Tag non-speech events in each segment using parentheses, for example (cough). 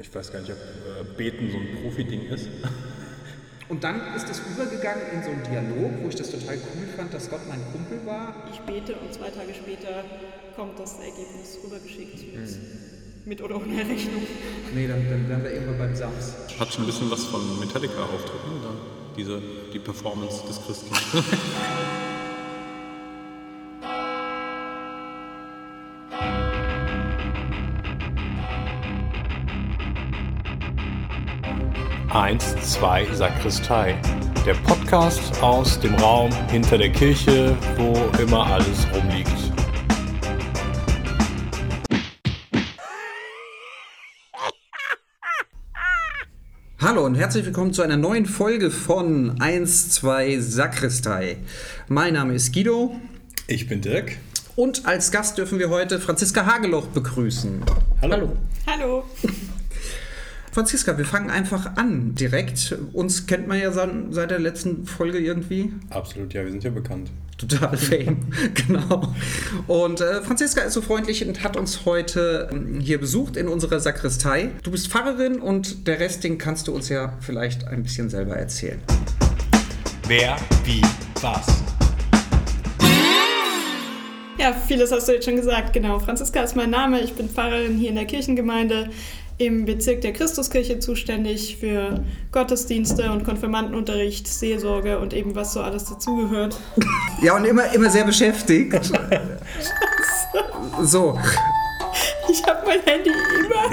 Ich weiß gar nicht, ob äh, Beten so ein Profi-Ding ist. (laughs) Und dann ist es übergegangen in so einen Dialog, wo ich das total cool fand, dass Gott mein Kumpel war. Ich bete und zwei Tage später kommt das Ergebnis rübergeschickt. Mit, mit oder ohne Rechnung. Nee, dann, dann wären wir irgendwann beim Sams. Hat schon ein bisschen was von Metallica-Auftritten, oder? Diese, die Performance des Christen. (laughs) Eins, zwei, Sakristei. Der Podcast aus dem Raum hinter der Kirche, wo immer alles rumliegt. Hallo und herzlich willkommen zu einer neuen Folge von 1, 2 Sakristei. Mein Name ist Guido Ich bin Dirk. und als Gast dürfen wir heute Franziska Hageloch begrüßen. Hallo. Hallo. Franziska, wir fangen einfach an direkt. Uns kennt man ja seit der letzten Folge irgendwie. Absolut, ja, wir sind ja bekannt. Total fame, (laughs) genau. Und äh, Franziska ist so freundlich und hat uns heute ähm, hier besucht in unserer Sakristei. Du bist Pfarrerin und der Rest, den kannst du uns ja vielleicht ein bisschen selber erzählen. Wer, wie, was? Ja, vieles hast du jetzt schon gesagt. Genau, Franziska ist mein Name. Ich bin Pfarrerin hier in der Kirchengemeinde im Bezirk der Christuskirche zuständig für Gottesdienste und Konfirmandenunterricht, Seelsorge und eben was so alles dazugehört. (laughs) Ja, und immer, immer sehr beschäftigt. so, Ich habe mein Handy immer,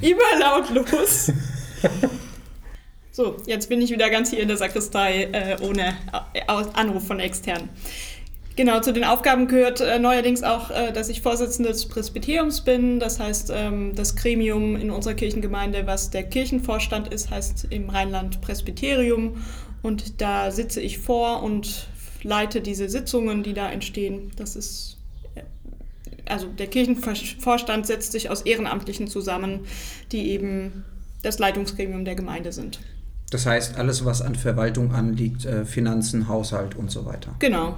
immer lautlos. So, jetzt bin ich wieder ganz hier in der Sakristei äh, ohne Anruf von extern. Genau, zu den Aufgaben gehört äh, neuerdings auch, äh, dass ich Vorsitzende des Presbyteriums bin. Das heißt, ähm, das Gremium in unserer Kirchengemeinde, was der Kirchenvorstand ist, heißt im Rheinland Presbyterium. Und da sitze ich vor und leite diese Sitzungen, die da entstehen. Das ist äh, also der Kirchenvorstand setzt sich aus Ehrenamtlichen zusammen, die eben das Leitungsgremium der Gemeinde sind. das heißt, alles, was an Verwaltung anliegt, äh, Finanzen, Haushalt und so weiter. Genau.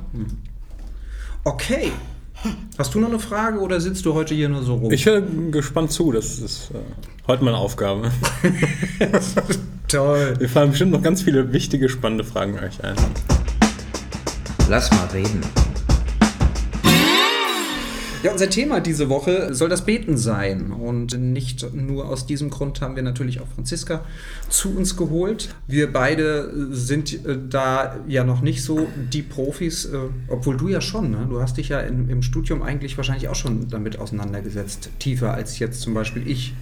Okay. Hast du noch eine Frage oder sitzt du heute hier nur so rum? Ich höre gespannt zu, das ist äh, heute meine Aufgabe. (laughs) Toll. Wir fallen bestimmt noch ganz viele wichtige, spannende Fragen euch ein. Lass mal reden. Ja, unser Thema diese Woche soll das Beten sein. Und nicht nur aus diesem Grund haben wir natürlich auch Franziska zu uns geholt. Wir beide sind äh, da ja noch nicht so die Profis, äh, obwohl du ja schon, ne? Du hast dich ja in, im Studium eigentlich wahrscheinlich auch schon damit auseinandergesetzt. Tiefer als jetzt zum Beispiel ich.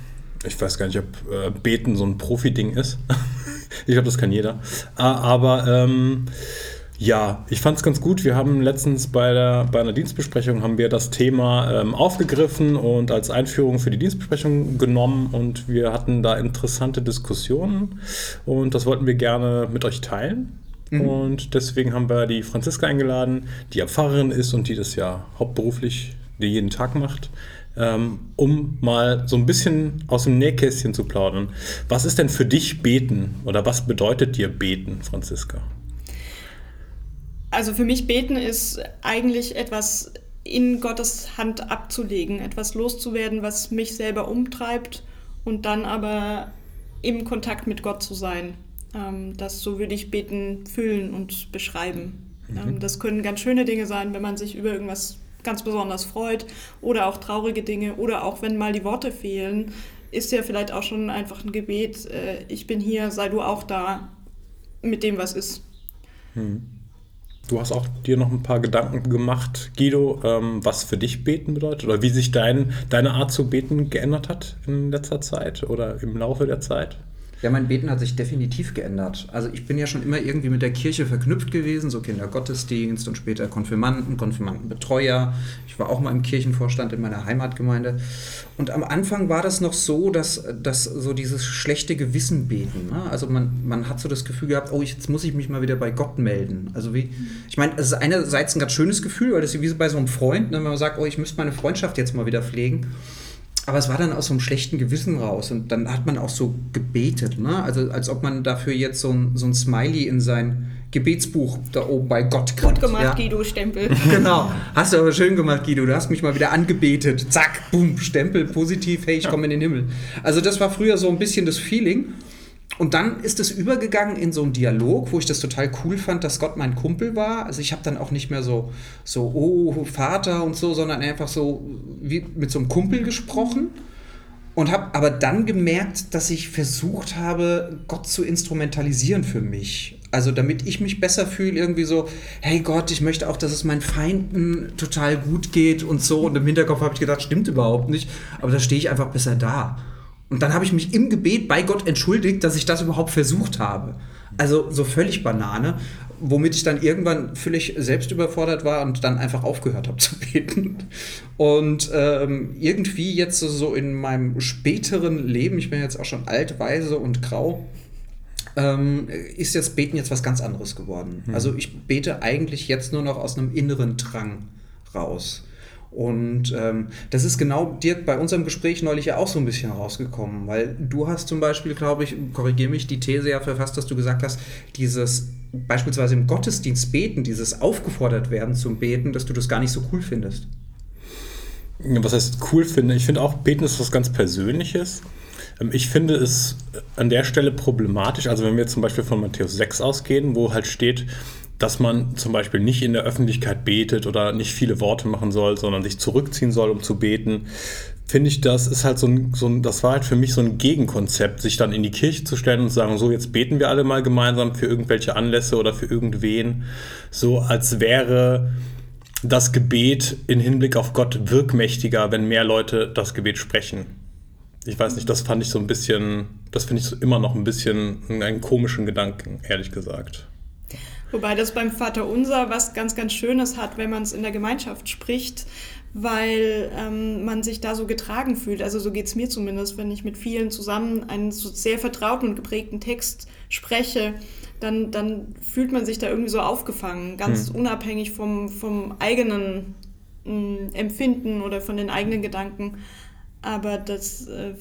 Ich weiß gar nicht, ob äh, Beten so ein Profi-Ding ist. (laughs) ich glaube, das kann jeder. Ah, aber ähm, ja, ich fand es ganz gut. Wir haben letztens bei, der, bei einer Dienstbesprechung haben wir das Thema ähm, aufgegriffen und als Einführung für die Dienstbesprechung genommen und wir hatten da interessante Diskussionen und das wollten wir gerne mit euch teilen. Und deswegen haben wir die Franziska eingeladen, die ja Pfarrerin ist und die das ja hauptberuflich die jeden Tag macht, ähm, um mal so ein bisschen aus dem Nähkästchen zu plaudern. Was ist denn für dich Beten oder was bedeutet dir Beten, Franziska? Also für mich beten ist eigentlich etwas in Gottes Hand abzulegen, etwas loszuwerden, was mich selber umtreibt und dann aber im Kontakt mit Gott zu sein. Ähm, das so würde ich beten fühlen und beschreiben. Ähm, das können ganz schöne Dinge sein, wenn man sich über irgendwas ganz besonders freut oder auch traurige Dinge oder auch wenn mal die Worte fehlen, ist ja vielleicht auch schon einfach ein Gebet, äh, ich bin hier, sei du auch da mit dem, was ist. Du hast auch dir noch ein paar Gedanken gemacht, Guido, ähm, was für dich Beten bedeutet oder wie sich dein, deine Art zu beten geändert hat in letzter Zeit oder im Laufe der Zeit. Ja, mein Beten hat sich definitiv geändert. Also ich bin ja schon immer irgendwie mit der Kirche verknüpft gewesen, so Kindergottesdienst und später Konfirmanden, Konfirmandenbetreuer. Ich war auch mal im Kirchenvorstand in meiner Heimatgemeinde. Und am Anfang war das noch so, dass, dass so dieses schlechte Gewissen beten. Ne? Also man, man hat so das Gefühl gehabt, oh, jetzt muss ich mich mal wieder bei Gott melden. Also wie, ich meine, es ist einerseits ein ganz schönes Gefühl, weil das ist wie bei so einem Freund, ne? wenn man sagt, oh, ich müsste meine Freundschaft jetzt mal wieder pflegen. Aber es war dann aus so einem schlechten Gewissen raus und dann hat man auch so gebetet, ne? Also als ob man dafür jetzt so ein, so ein Smiley in sein, Gebetsbuch da oben bei Gott Gut gemacht, ja. Guido, Stempel. (laughs) Genau. Hast du aber schön gemacht, Guido. Du hast mich mal wieder angebetet. Zack, boom, Stempel, positiv, hey, ich komme in den Himmel. Also das war früher so ein bisschen das Feeling. Und dann ist es übergegangen in so einen Dialog, wo ich das total cool fand, dass Gott mein Kumpel war. Also ich habe dann auch nicht mehr so, so, oh, Vater und so, sondern einfach so wie mit so einem Kumpel gesprochen. Und habe aber dann gemerkt, dass ich versucht habe, Gott zu instrumentalisieren für mich. Also damit ich mich besser fühle, irgendwie so, hey Gott, ich möchte auch, dass es meinen Feinden total gut geht und so. Und im Hinterkopf habe ich gedacht, stimmt überhaupt nicht. Aber da stehe ich einfach besser da. Und dann habe ich mich im Gebet bei Gott entschuldigt, dass ich das überhaupt versucht habe. Also so völlig Banane, womit ich dann irgendwann völlig selbst überfordert war und dann einfach aufgehört habe (laughs) zu beten. Und ähm, irgendwie jetzt so in meinem späteren Leben, ich bin jetzt auch schon alt, weise und grau, ähm, ist jetzt Beten jetzt was ganz anderes geworden. Hm. Also ich bete eigentlich jetzt nur noch aus einem inneren Drang raus. Und ähm, das ist genau, Dirk, bei unserem Gespräch neulich ja auch so ein bisschen rausgekommen, weil du hast zum Beispiel, glaube ich, korrigiere mich, die These ja verfasst, dass du gesagt hast, dieses beispielsweise im Gottesdienst beten, dieses aufgefordert werden zum Beten, dass du das gar nicht so cool findest. Was heißt cool finde? Ich finde auch, Beten ist was ganz Persönliches. Ähm, Ich finde es an der Stelle problematisch, also wenn wir zum Beispiel von Matthäus 6 ausgehen, wo halt steht, dass man zum Beispiel nicht in der Öffentlichkeit betet oder nicht viele Worte machen soll, sondern sich zurückziehen soll, um zu beten, finde ich, das ist halt so ein, so ein, das war halt für mich so ein Gegenkonzept, sich dann in die Kirche zu stellen und zu sagen, so jetzt beten wir alle mal gemeinsam für irgendwelche Anlässe oder für irgendwen, so als wäre das Gebet in Hinblick auf Gott wirkmächtiger, wenn mehr Leute das Gebet sprechen. Ich weiß nicht, das fand ich so ein bisschen, das finde ich so immer noch ein bisschen einen komischen Gedanken, ehrlich gesagt. Wobei das beim Vater Unser was ganz, ganz Schönes hat, wenn man es in der Gemeinschaft spricht, weil ähm, man sich da so getragen fühlt. Also so geht es mir zumindest, wenn ich mit vielen zusammen einen so sehr vertrauten und geprägten Text spreche, dann, dann fühlt man sich da irgendwie so aufgefangen, ganz unabhängig vom, vom eigenen mh, Empfinden oder von den eigenen Gedanken. Aber das äh,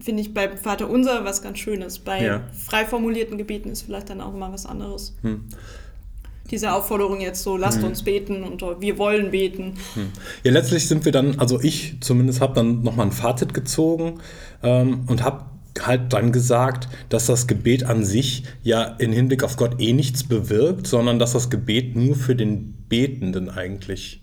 finde ich bei Vater Unser was ganz Schönes. Bei Ja. frei formulierten Gebeten ist vielleicht dann auch immer was anderes. Hm. Diese Aufforderung jetzt so, lasst uns beten und wir wollen beten. Ja, letztlich sind wir dann, also ich zumindest habe dann nochmal ein Fazit gezogen ähm, und habe halt dann gesagt, dass das Gebet an sich ja in Hinblick auf Gott eh nichts bewirkt, sondern dass das Gebet nur für den Betenden eigentlich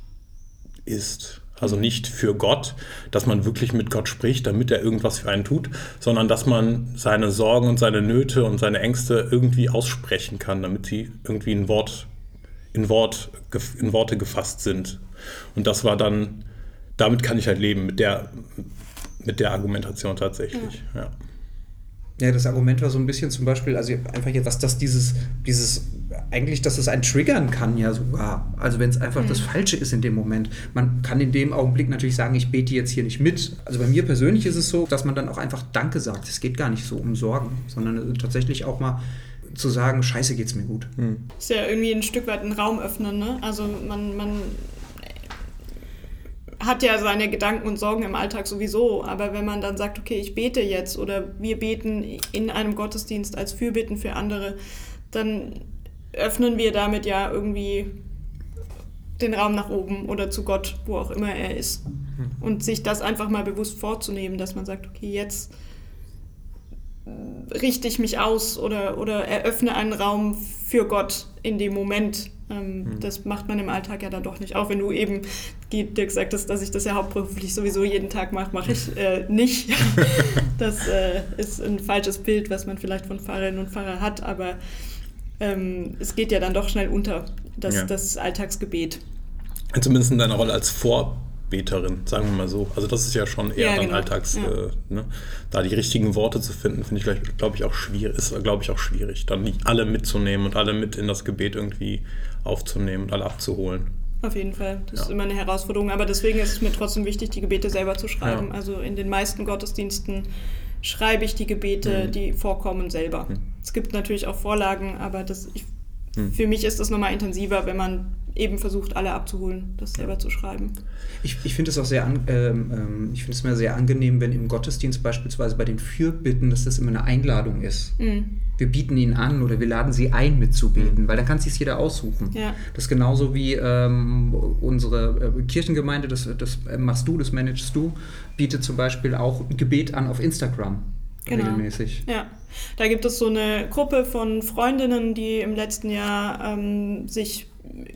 ist. Also nicht für Gott, dass man wirklich mit Gott spricht, damit er irgendwas für einen tut, sondern dass man seine Sorgen und seine Nöte und seine Ängste irgendwie aussprechen kann, damit sie irgendwie in, Wort, in, Wort, in Worte gefasst sind. Und das war dann, damit kann ich halt leben, mit der, mit der Argumentation tatsächlich. Ja. Ja, das Argument war so ein bisschen zum Beispiel, also einfach jetzt, dass das dieses, dieses, eigentlich, dass es einen triggern kann ja sogar. Also wenn es einfach das Falsche ist in dem Moment. Man kann in dem Augenblick natürlich sagen, ich bete jetzt hier nicht mit. Also bei mir persönlich ist es so, dass man dann auch einfach Danke sagt. Es geht gar nicht so um Sorgen, sondern tatsächlich auch mal zu sagen, scheiße geht's mir gut. Ist ja irgendwie ein Stück weit ein Raum öffnen, ne? Also man, man hat ja seine Gedanken und Sorgen im Alltag sowieso, aber wenn man dann sagt, okay, ich bete jetzt oder wir beten in einem Gottesdienst als Fürbitten für andere, dann öffnen wir damit ja irgendwie den Raum nach oben oder zu Gott, wo auch immer er ist. Und sich das einfach mal bewusst vorzunehmen, dass man sagt, okay, jetzt richte ich mich aus oder, oder eröffne einen Raum für Gott in dem Moment. Ähm, Das macht man im Alltag ja dann doch nicht. Auch wenn du eben, Dirk gesagt hast, dass ich das ja hauptberuflich sowieso jeden Tag mache, mache ich äh, nicht. (laughs) das äh, ist ein falsches Bild, was man vielleicht von Pfarrerinnen und Pfarrer hat, aber ähm, es geht ja dann doch schnell unter, das, Ja. das Alltagsgebet. Zumindest in deiner Rolle als Vorbeterin, sagen wir mal so. Also das ist ja schon eher Ja, dann genau. Alltags, Ja. äh, ne? da die richtigen Worte zu finden, finde ich, glaube ich, auch schwierig, ist, glaube ich, auch schwierig, dann nicht alle mitzunehmen und alle mit in das Gebet irgendwie aufzunehmen und alle abzuholen. Auf jeden Fall. Das ist Ja. immer eine Herausforderung. Aber deswegen ist es mir trotzdem wichtig, die Gebete selber zu schreiben. Also in den meisten Gottesdiensten schreibe ich die Gebete, Mhm. die vorkommen, selber. Es gibt natürlich auch Vorlagen, aber das, ich für mich ist das nochmal intensiver, wenn man eben versucht, alle abzuholen, das selber zu schreiben. Ich, ich finde es auch sehr, an, ähm, ähm, ich finde es mir sehr angenehm, wenn im Gottesdienst beispielsweise bei den Fürbitten, dass das immer eine Einladung ist. Mhm. Wir bieten ihnen an oder wir laden sie ein mitzubeten, weil dann kann sich jeder aussuchen. Ja. Das ist genauso wie ähm, unsere äh, Kirchengemeinde, das, das äh, machst du, das managst du, bietet zum Beispiel auch Gebet an auf Instagram Genau. regelmäßig. Ja, da gibt es so eine Gruppe von Freundinnen, die im letzten Jahr ähm, sich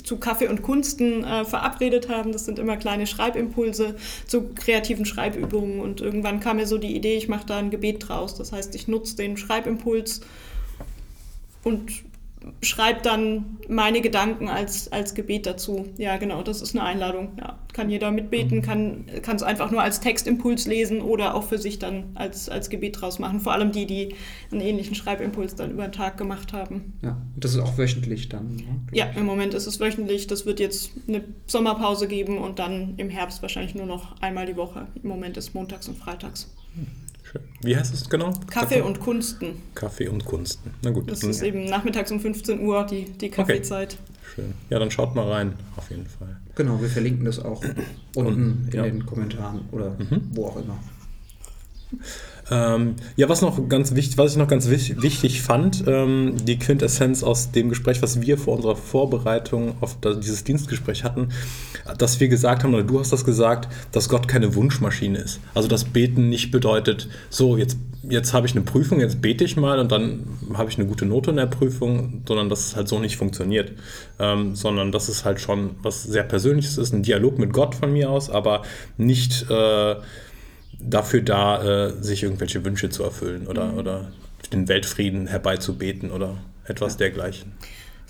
zu Kaffee und Kunsten äh, verabredet haben. Das sind immer kleine Schreibimpulse zu kreativen Schreibübungen. Und irgendwann kam mir so die Idee, ich mache da ein Gebet draus. Das heißt, ich nutze den Schreibimpuls und schreibe dann meine Gedanken als, als Gebet dazu. Ja, genau, das ist eine Einladung. Ja, kann jeder mitbeten, kann es einfach nur als Textimpuls lesen oder auch für sich dann als, als Gebet draus machen. Vor allem die, die einen ähnlichen Schreibimpuls dann über den Tag gemacht haben. Ja, und das ist auch wöchentlich dann. Ne? Ja, im Moment ist es wöchentlich. Das wird jetzt eine Sommerpause geben und dann im Herbst wahrscheinlich nur noch einmal die Woche. Im Moment ist montags und freitags. Schön. Wie heißt es genau? Kaffee und Kunsten. Kaffee und Kunsten. Na gut. Das ist eben nachmittags um 15 Uhr die, die Kaffeezeit. Schön. Ja, dann schaut mal rein, auf jeden Fall. Genau, wir verlinken das auch unten in ja. den Kommentaren oder wo auch immer. Ähm, ja, was noch ganz wichtig, was ich noch ganz wich wichtig fand, ähm, die Quintessenz aus dem Gespräch, was wir vor unserer Vorbereitung auf da, dieses Dienstgespräch hatten, dass wir gesagt haben, oder du hast das gesagt, dass Gott keine Wunschmaschine ist. Also dass Beten nicht bedeutet, so jetzt, jetzt habe ich eine Prüfung, jetzt bete ich mal und dann habe ich eine gute Note in der Prüfung, sondern dass es halt so nicht funktioniert. Ähm, sondern dass es halt schon was sehr Persönliches ist, ein Dialog mit Gott von mir aus, aber nicht äh, dafür da, äh, sich irgendwelche Wünsche zu erfüllen oder, oder den Weltfrieden herbeizubeten oder etwas dergleichen.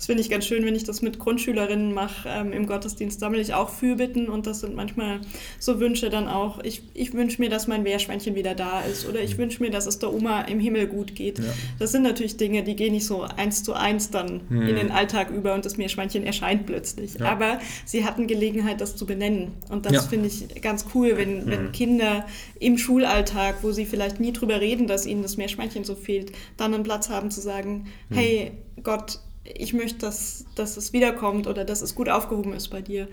Das finde ich ganz schön, wenn ich das mit Grundschülerinnen mache. Ähm, Im Gottesdienst sammle ich auch Fürbitten und das sind manchmal so Wünsche dann auch. Ich, ich wünsche mir, dass mein Meerschweinchen wieder da ist oder ich wünsche mir, dass es der Oma im Himmel gut geht. Das sind natürlich Dinge, die gehen nicht so eins zu eins dann in den Alltag über und das Meerschweinchen erscheint plötzlich. Aber sie hatten Gelegenheit, das zu benennen. Und das Ja. finde ich ganz cool, wenn, wenn Kinder im Schulalltag, wo sie vielleicht nie drüber reden, dass ihnen das Meerschweinchen so fehlt, dann einen Platz haben zu sagen, hey Gott, ich möchte, dass, dass es wiederkommt oder dass es gut aufgehoben ist bei dir.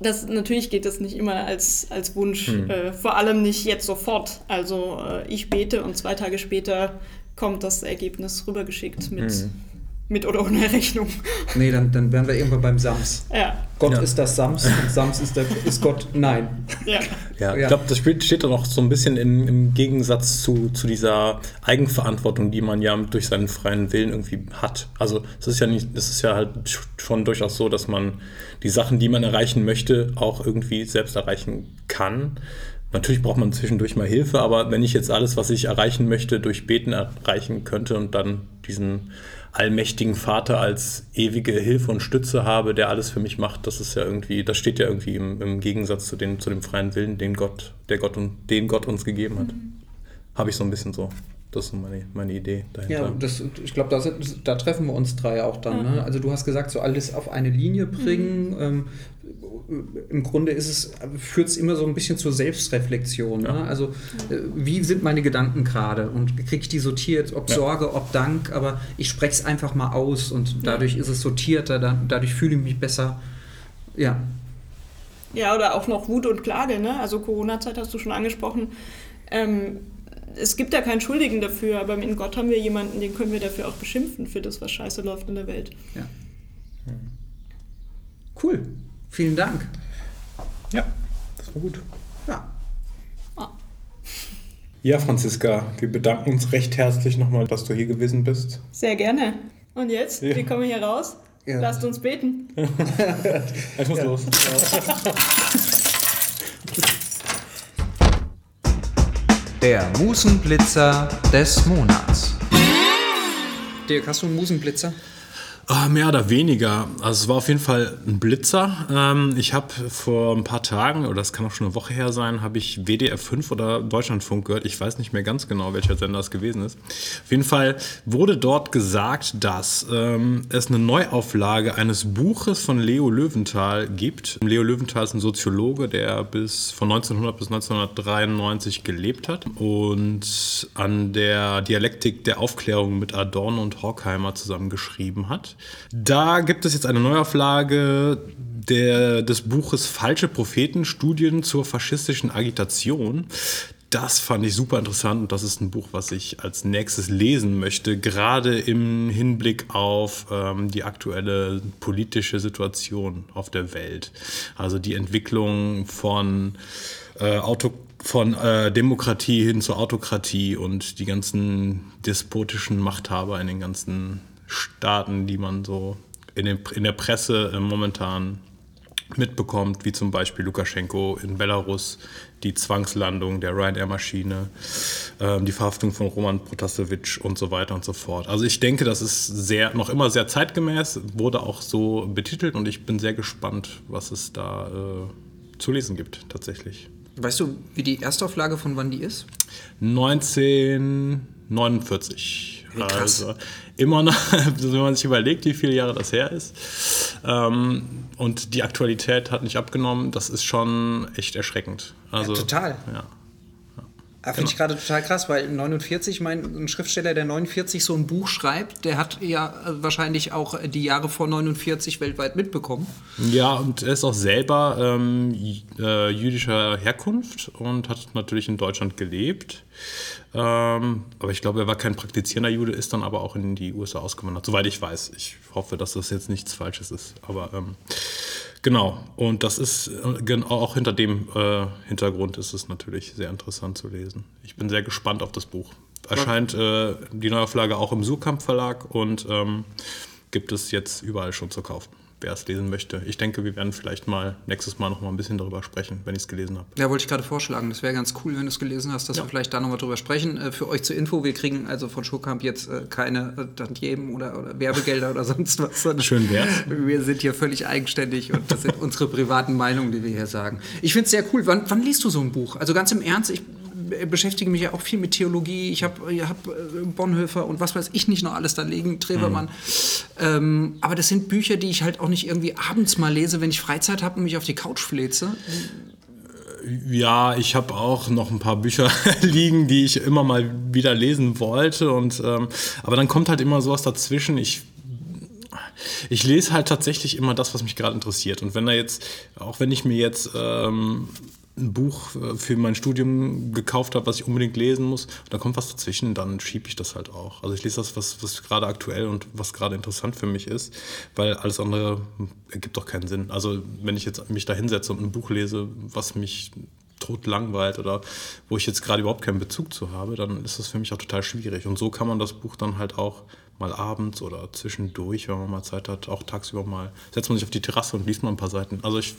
Das, natürlich geht das nicht immer als, als Wunsch, äh, vor allem nicht jetzt sofort. Also äh, ich bete und zwei Tage später kommt das Ergebnis rübergeschickt mit, mit oder ohne Rechnung. Nee, dann, dann wären wir irgendwann beim Sams. Ja, Gott Ja. ist das Sams und Sams ist, der, ist Gott. Nein. ja. Ja, Ja. ich glaube, das steht, steht dann auch so ein bisschen im, im Gegensatz zu, zu dieser Eigenverantwortung, die man ja durch seinen freien Willen irgendwie hat. Also es ist ja nicht, es ist ja halt schon durchaus so, dass man die Sachen, die man erreichen möchte, auch irgendwie selbst erreichen kann. Natürlich braucht man zwischendurch mal Hilfe, aber wenn ich jetzt alles, was ich erreichen möchte, durch Beten erreichen könnte und dann diesen allmächtigen Vater als ewige Hilfe und Stütze habe, der alles für mich macht, das ist ja irgendwie, das steht ja irgendwie im, im Gegensatz zu, den, zu dem freien Willen, den Gott, der Gott und den Gott uns gegeben hat. Habe ich so ein bisschen so. Das ist so meine, meine Idee dahinter. Ja, das, ich glaube, da, da treffen wir uns drei auch dann. Ne? Also du hast gesagt, so alles auf eine Linie bringen. Ähm, Im Grunde ist es, führt es immer so ein bisschen zur Selbstreflexion. Ne? Also äh, wie sind meine Gedanken gerade und kriege ich die sortiert, ob Ja. Sorge, ob Dank, aber ich spreche es einfach mal aus und dadurch ist es sortierter, da, dadurch fühle ich mich besser. Ja, Ja, oder auch noch Wut und Klage, ne? Also Corona-Zeit hast du schon angesprochen. Ähm, es gibt ja keinen Schuldigen dafür, aber in Gott haben wir jemanden, den können wir dafür auch beschimpfen für das, was scheiße läuft in der Welt. ja. Cool. Vielen Dank. ja, das war gut. Ja. Ja, Franziska, wir bedanken uns recht herzlich nochmal, dass du hier gewesen bist. Sehr gerne. Und jetzt? Ja. Wir kommen hier raus. Ja. Lasst uns beten. (laughs) Ich muss los. (laughs) Der Musenblitzer des Monats. Dirk, hast du einen Musenblitzer? Ah, mehr oder weniger. Also es war auf jeden Fall ein Blitzer. Ähm, ich habe vor ein paar Tagen, oder das kann auch schon eine Woche her sein, habe ich WDR 5 oder Deutschlandfunk gehört. Ich weiß nicht mehr ganz genau, welcher Sender es gewesen ist. Auf jeden Fall wurde dort gesagt, dass ähm, es eine Neuauflage eines Buches von Leo Löwenthal gibt. Leo Löwenthal ist ein Soziologe, der bis von 1900 bis 1993 gelebt hat und an der Dialektik der Aufklärung mit Adorno und Horkheimer zusammengeschrieben hat. Da gibt es jetzt eine Neuauflage der, des Buches Falsche Propheten, Studien zur faschistischen Agitation. Das fand ich super interessant und das ist ein Buch, was ich als nächstes lesen möchte, gerade im Hinblick auf ähm, die aktuelle politische Situation auf der Welt. Also die Entwicklung von äh, Auto von äh, Demokratie hin zur Autokratie und die ganzen despotischen Machthaber in den ganzen Staaten, die man so in, den, in der Presse äh, momentan mitbekommt, wie zum Beispiel Lukaschenko in Belarus, die Zwangslandung der Ryanair-Maschine, äh, die Verhaftung von Roman Protasevich und so weiter und so fort. Also ich denke, das ist sehr, noch immer sehr zeitgemäß, wurde auch so betitelt und ich bin sehr gespannt, was es da äh, zu lesen gibt tatsächlich. Weißt du, wie die Erstauflage von wann die ist? 1949. Krass. Also immer noch, (laughs) wenn man sich überlegt, wie viele Jahre das her ist. Ähm, und die Aktualität hat nicht abgenommen, das ist schon echt erschreckend. Also, ja, total. Ja. Ja, Finde ich gerade total krass, weil 49, mein ein Schriftsteller, der 49 so ein Buch schreibt, der hat ja äh, wahrscheinlich auch die Jahre vor 49 weltweit mitbekommen. Ja, und er ist auch selber ähm, äh, jüdischer Herkunft und hat natürlich in Deutschland gelebt. Ähm, aber ich glaube, er war kein praktizierender Jude, ist dann aber auch in die USA ausgewandert, soweit ich weiß. Ich hoffe, dass das jetzt nichts Falsches ist. Aber ähm, genau, und das ist äh, auch hinter dem äh, Hintergrund ist es natürlich sehr interessant zu lesen. Ich bin sehr gespannt auf das Buch. Erscheint äh, die Neuauflage auch im Surkamp Verlag und ähm, gibt es jetzt überall schon zu kaufen wer es lesen möchte. Ich denke, wir werden vielleicht mal nächstes Mal noch mal ein bisschen darüber sprechen, wenn ich es gelesen habe. Ja, wollte ich gerade vorschlagen. Das wäre ganz cool, wenn du es gelesen hast, dass Ja. wir vielleicht da nochmal drüber sprechen. Äh, für euch zur Info, wir kriegen also von Schurkamp jetzt äh, keine äh, Tantiemen oder, oder Werbegelder oder (laughs) sonst was. Schön wär's. Wir sind hier völlig eigenständig und das sind unsere privaten Meinungen, die wir hier sagen. Ich finde es sehr cool. Wann, wann liest du so ein Buch? Also ganz im Ernst, ich äh, beschäftige mich ja auch viel mit Theologie. Ich habe hab äh, Bonhoeffer und was weiß ich nicht noch alles da liegen, Trevermann. Ähm, aber das sind Bücher, die ich halt auch nicht irgendwie abends mal lese, wenn ich Freizeit habe und mich auf die Couch fläze. Ja, ich habe auch noch ein paar Bücher (laughs) liegen, die ich immer mal wieder lesen wollte. Und, ähm, aber dann kommt halt immer sowas dazwischen. Ich, ich lese halt tatsächlich immer das, was mich gerade interessiert. Und wenn da jetzt, auch wenn ich mir jetzt ähm, ein Buch äh, für mein Studium gekauft habe, was ich unbedingt lesen muss, da kommt was dazwischen, dann schiebe ich das halt auch. Also ich lese das, was, was gerade aktuell und was gerade interessant für mich ist, weil alles andere ergibt doch keinen Sinn. Also wenn ich jetzt mich da hinsetze und ein Buch lese, was mich tot langweilt oder wo ich jetzt gerade überhaupt keinen Bezug zu habe, dann ist das für mich auch total schwierig. Und so kann man das Buch dann halt auch mal abends oder zwischendurch, wenn man mal Zeit hat, auch tagsüber mal, setzt man sich auf die Terrasse und liest mal ein paar Seiten. Also ich,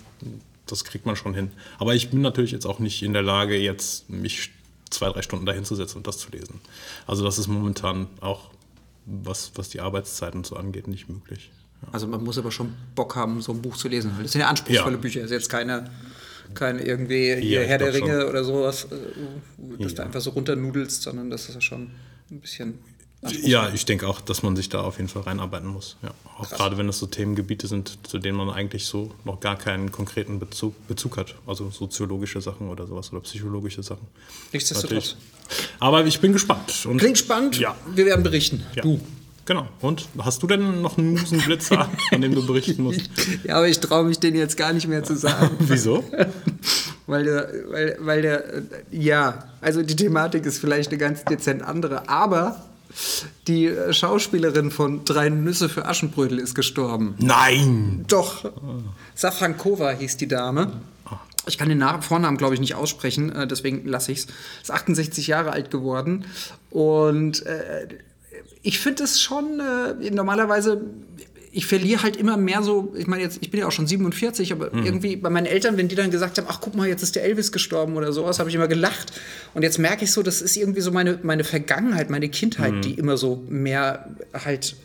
das kriegt man schon hin. Aber ich bin natürlich jetzt auch nicht in der Lage, jetzt mich zwei, drei Stunden dahin zu setzen und das zu lesen. Also das ist momentan auch, was, was die Arbeitszeiten so angeht, nicht möglich. Ja. Also man muss aber schon Bock haben, so ein Buch zu lesen. Das sind ja anspruchsvolle Ja. Bücher. Das ist jetzt keine, keine irgendwie Ja, Herr der Ringe schon. oder sowas, äh, dass du Ja. einfach so runternudelst, sondern das ist ja schon ein bisschen Ja, ich denke auch, dass man sich da auf jeden Fall reinarbeiten muss. Ja. Auch gerade wenn es so Themengebiete sind, zu denen man eigentlich so noch gar keinen konkreten Bezug, Bezug hat. Also soziologische Sachen oder sowas oder psychologische Sachen. Nichtsdestotrotz. Aber ich bin gespannt. Und Klingt spannend. Ja. Wir werden berichten. ja. Du. Genau. Und hast du denn noch einen Musenblitzer, (laughs) von dem du berichten musst? Ja, aber ich traue mich den jetzt gar nicht mehr zu sagen. (laughs) Wieso? (laughs) Weil der, weil, weil der, äh, ja, also die Thematik ist vielleicht eine ganz dezent andere, aber die Schauspielerin von Drei Nüsse für Aschenbrödel ist gestorben. Nein! Doch. Safrankova hieß die Dame. Ich kann den Vornamen, glaube ich, nicht aussprechen, äh, deswegen lasse ich es. Ist 68 Jahre alt geworden. Und äh, ich finde es schon äh, normalerweise. Ich verliere halt immer mehr so, ich meine jetzt, ich bin ja auch schon 47, aber irgendwie bei meinen Eltern, wenn die dann gesagt haben, ach guck mal, jetzt ist der Elvis gestorben oder sowas, habe ich immer gelacht. Und jetzt merke ich so, das ist irgendwie so meine, meine Vergangenheit, meine Kindheit, die immer so mehr halt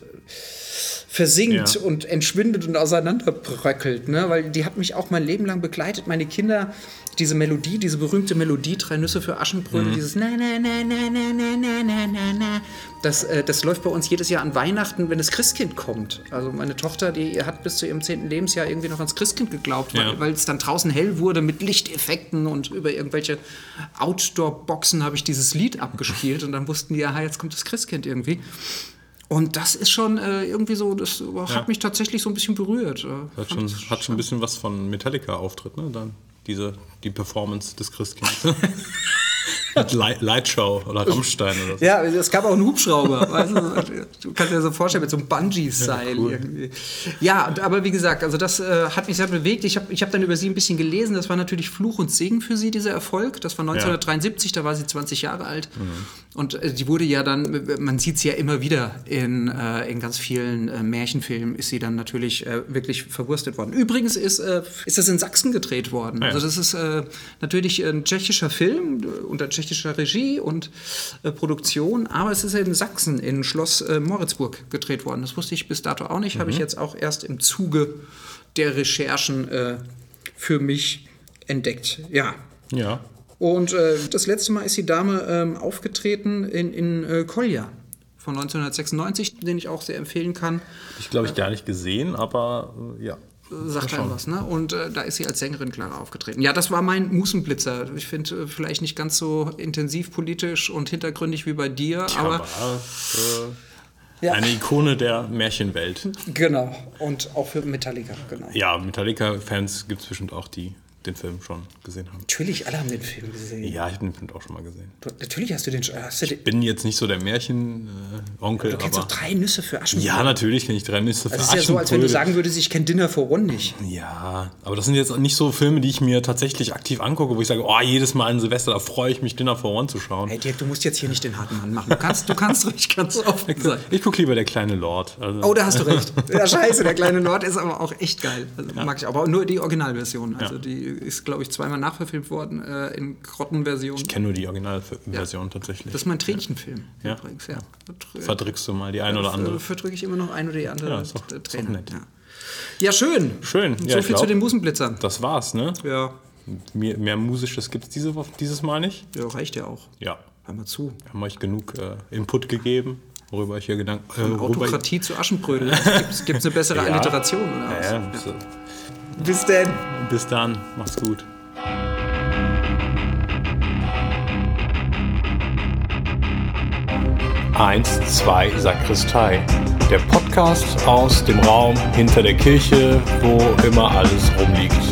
versinkt Ja. und entschwindet und auseinanderbröckelt, ne? weil die hat mich auch mein Leben lang begleitet. Meine Kinder, diese Melodie, diese berühmte Melodie, drei Nüsse für Aschenbrödel, dieses na na na na na na na na na na, das, äh, das läuft bei uns jedes Jahr an Weihnachten, wenn das Christkind kommt. Also meine Tochter, die hat bis zu ihrem zehnten Lebensjahr irgendwie noch ans Christkind geglaubt, weil, Ja. weil es dann draußen hell wurde mit Lichteffekten und über irgendwelche Outdoor-Boxen habe ich dieses Lied abgespielt und dann wussten die, aha, jetzt kommt das Christkind irgendwie. Und das ist schon äh, irgendwie so, das hat mich tatsächlich so ein bisschen berührt. äh, Hat schon, hat schon ein bisschen was von Metallica-Auftritt, ne? Dann diese, die Performance des Christkinds. (laughs) (laughs) Mit Light, Lightshow oder Rammstein oder so. Ja, es gab auch einen Hubschrauber. weißt du? du kannst dir so vorstellen, mit so einem Bungee-Style Ja, cool. irgendwie. Ja, aber wie gesagt, also das äh, hat mich sehr bewegt. Ich habe ich hab dann über sie ein bisschen gelesen. Das war natürlich Fluch und Segen für sie, dieser Erfolg. Das war 1973, da war sie 20 Jahre alt. Und äh, die wurde ja dann, man sieht sie ja immer wieder in, äh, in ganz vielen äh, Märchenfilmen, ist sie dann natürlich äh, wirklich verwurstet worden. Übrigens ist, äh, ist das in Sachsen gedreht worden. Ja. Also das ist natürlich ein tschechischer Film unter tschechischer Regie und äh, Produktion, aber es ist in Sachsen, in Schloss äh, Moritzburg gedreht worden. Das wusste ich bis dato auch nicht, habe ich jetzt auch erst im Zuge der Recherchen äh, für mich entdeckt. Ja. Ja. Und äh, das letzte Mal ist die Dame ähm, aufgetreten in, in äh, Kolja von 1996, den ich auch sehr empfehlen kann. Ich glaube ich gar nicht gesehen, aber äh, ja. Sagt einem was, ne? Und äh, da ist sie als Sängerin Clara aufgetreten. Ja, das war mein Musenblitzer. Ich finde äh, vielleicht nicht ganz so intensiv politisch und hintergründig wie bei dir, aber Aber äh, Ja. eine Ikone der Märchenwelt. genau. Und auch für Metallica, genau. Ja, Metallica-Fans gibt es bestimmt auch, die den Film schon gesehen haben. Natürlich, alle haben den Film gesehen. Ja, ich habe den Film auch schon mal gesehen. Du, natürlich hast du den. Hast du, den, Bin jetzt nicht so der Märchen-Onkel, du kennst aber. doch drei Nüsse für Aschenbrödel. Ja, natürlich kenne ich drei Nüsse für Das ist ja so, als wenn du Aschenbrödel. sagen würdest, ich kenne Dinner for One nicht. Ja, aber das sind jetzt nicht so Filme, die ich mir tatsächlich aktiv angucke, wo ich sage, oh, jedes Mal an Silvester, da freue ich mich, Dinner for One zu schauen. Hey Dirk, du musst jetzt hier nicht den harten Mann machen. Du kannst, du kannst ruhig ganz offen sein. (laughs) Ich gucke lieber der kleine Lord. Also, Oh, da hast du recht. (laughs) Ja, scheiße, der kleine Lord ist aber auch echt geil. Also, Mag ich aber nur die Originalversion. Also Ja. die ist, glaube ich, zweimal nachverfilmt worden äh, in Grottenversion. ich kenne nur die Originalversion tatsächlich. Das ist mein Tränenfilm Ja. übrigens, ja. Verdrückst du mal die ein oder andere. Verdrücke ich immer noch ein oder die andere Ja, ist doch- äh, ist Träne. nett. Ja. ja, schön. Schön. So Ja, viel zu glaub, den Musenblitzern. Das war's, ne? Ja. Mehr, mehr Musisches gibt es diese, dieses Mal nicht. ja, reicht ja auch. Ja. Hör mal zu. Wir haben euch genug äh, Input gegeben, worüber ich hier Gedanken. Äh, Autokratie zu Aschenbrödel. Gibt es eine bessere (laughs) Ja. Alliteration oder was? Ja, ja, so. Bis denn. Bis dann. Macht's gut. Eins, zwei, Sakristei. Der Podcast aus dem Raum hinter der Kirche, wo immer alles rumliegt.